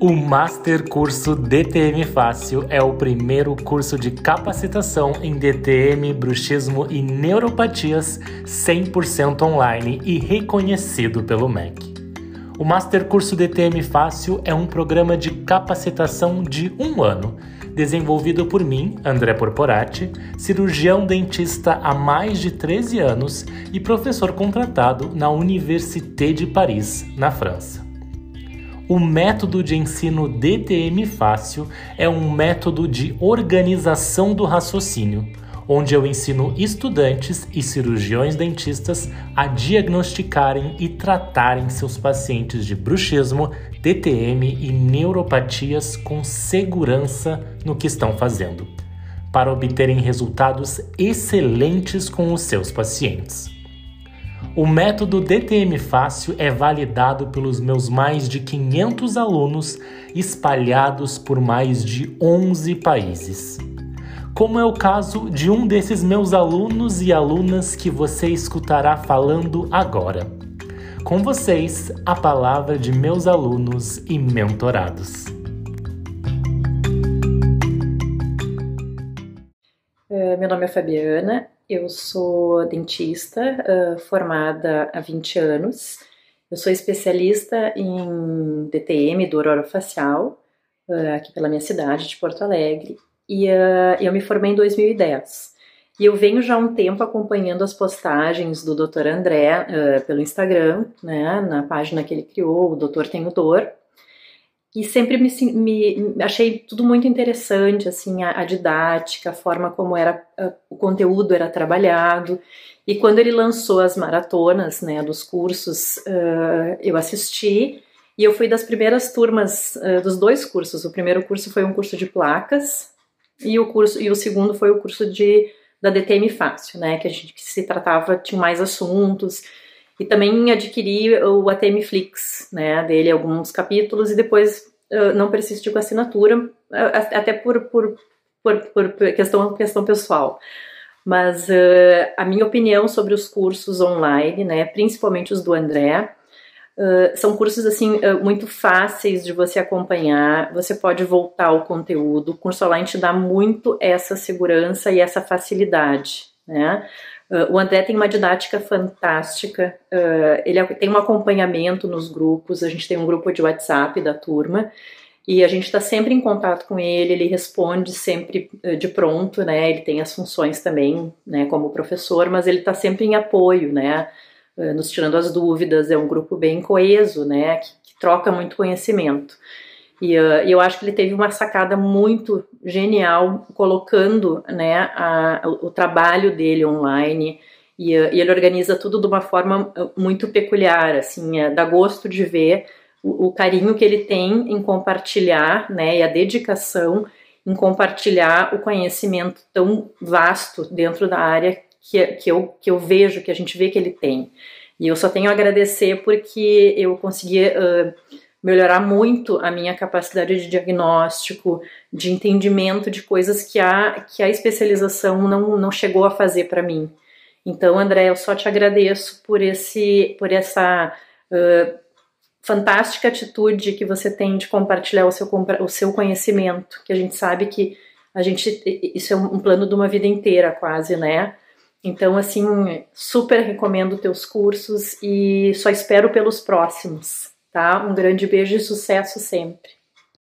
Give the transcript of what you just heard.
O Master Curso DTM Fácil é o primeiro curso de capacitação em DTM, bruxismo e neuropatias 100% online e reconhecido pelo MEC. O Master Curso DTM Fácil é um programa de capacitação de um ano, desenvolvido por mim, André Porporati, cirurgião dentista há mais de 13 anos e professor contratado na Université de Paris, na França. O método de ensino DTM Fácil é um método de organização do raciocínio, onde eu ensino estudantes e cirurgiões dentistas a diagnosticarem e tratarem seus pacientes de bruxismo, DTM e neuropatias com segurança no que estão fazendo, para obterem resultados excelentes com os seus pacientes. O método DTM Fácil é validado pelos meus mais de 500 alunos espalhados por mais de 11 países. Como é o caso de um desses meus alunos e alunas que você escutará falando agora. Com vocês, a palavra de meus alunos e mentorados. Uh, meu nome é Fabiana, eu sou dentista, uh, formada há 20 anos. Eu sou especialista em DTM, dor orofacial, uh, aqui pela minha cidade de Porto Alegre. E uh, eu me formei em 2010. E eu venho já há um tempo acompanhando as postagens do Dr. André pelo Instagram, né, na página que ele criou, o Doutor Tenho Dor e sempre me, me, achei tudo muito interessante, assim, a, a didática, a forma como era a, o conteúdo era trabalhado. E quando ele lançou as maratonas, né, dos cursos, uh, eu assisti e eu fui das primeiras turmas uh, dos dois cursos. O primeiro curso foi um curso de placas e o curso e o segundo foi o curso de da DTM Fácil, né, que a gente que se tratava tinha mais assuntos e também adquiri o ATM Flix, né, dele alguns capítulos e depois uh, não persisti com assinatura, uh, até por, por, por, por, questão, questão pessoal. Mas uh, a minha opinião sobre os cursos online, né, principalmente os do André, são cursos assim muito fáceis de você acompanhar. Você pode voltar ao conteúdo. O curso online te dá muito essa segurança e essa facilidade, né? Uh, o André tem uma didática fantástica, uh, ele tem um acompanhamento nos grupos, a gente tem um grupo de WhatsApp da turma e a gente está sempre em contato com ele, ele responde sempre uh, de pronto, né? Ele tem as funções também, né, como professor, mas ele está sempre em apoio, né? nos tirando as dúvidas, é um grupo bem coeso, né? que, que troca muito conhecimento. E eu acho que ele teve uma sacada muito genial colocando né, a, o, trabalho dele online e, uh, e, ele organiza tudo de uma forma muito peculiar, assim, é, dá gosto de ver o, o, carinho que ele tem em compartilhar, né, e a dedicação em compartilhar o conhecimento tão vasto dentro da área que, que, eu, que eu vejo, que a gente vê que ele tem. E eu só tenho a agradecer porque eu consegui uh, melhorar muito a minha capacidade de diagnóstico, de entendimento de coisas que a, que a especialização não, não chegou a fazer para mim. Então, André, eu só te agradeço por, esse, por essa uh, fantástica atitude que você tem de compartilhar o seu, o seu conhecimento, que a gente sabe que a gente isso é um plano de uma vida inteira quase, né? Então, assim, super recomendo teus cursos e só espero pelos próximos tá? Um grande beijo e sucesso sempre.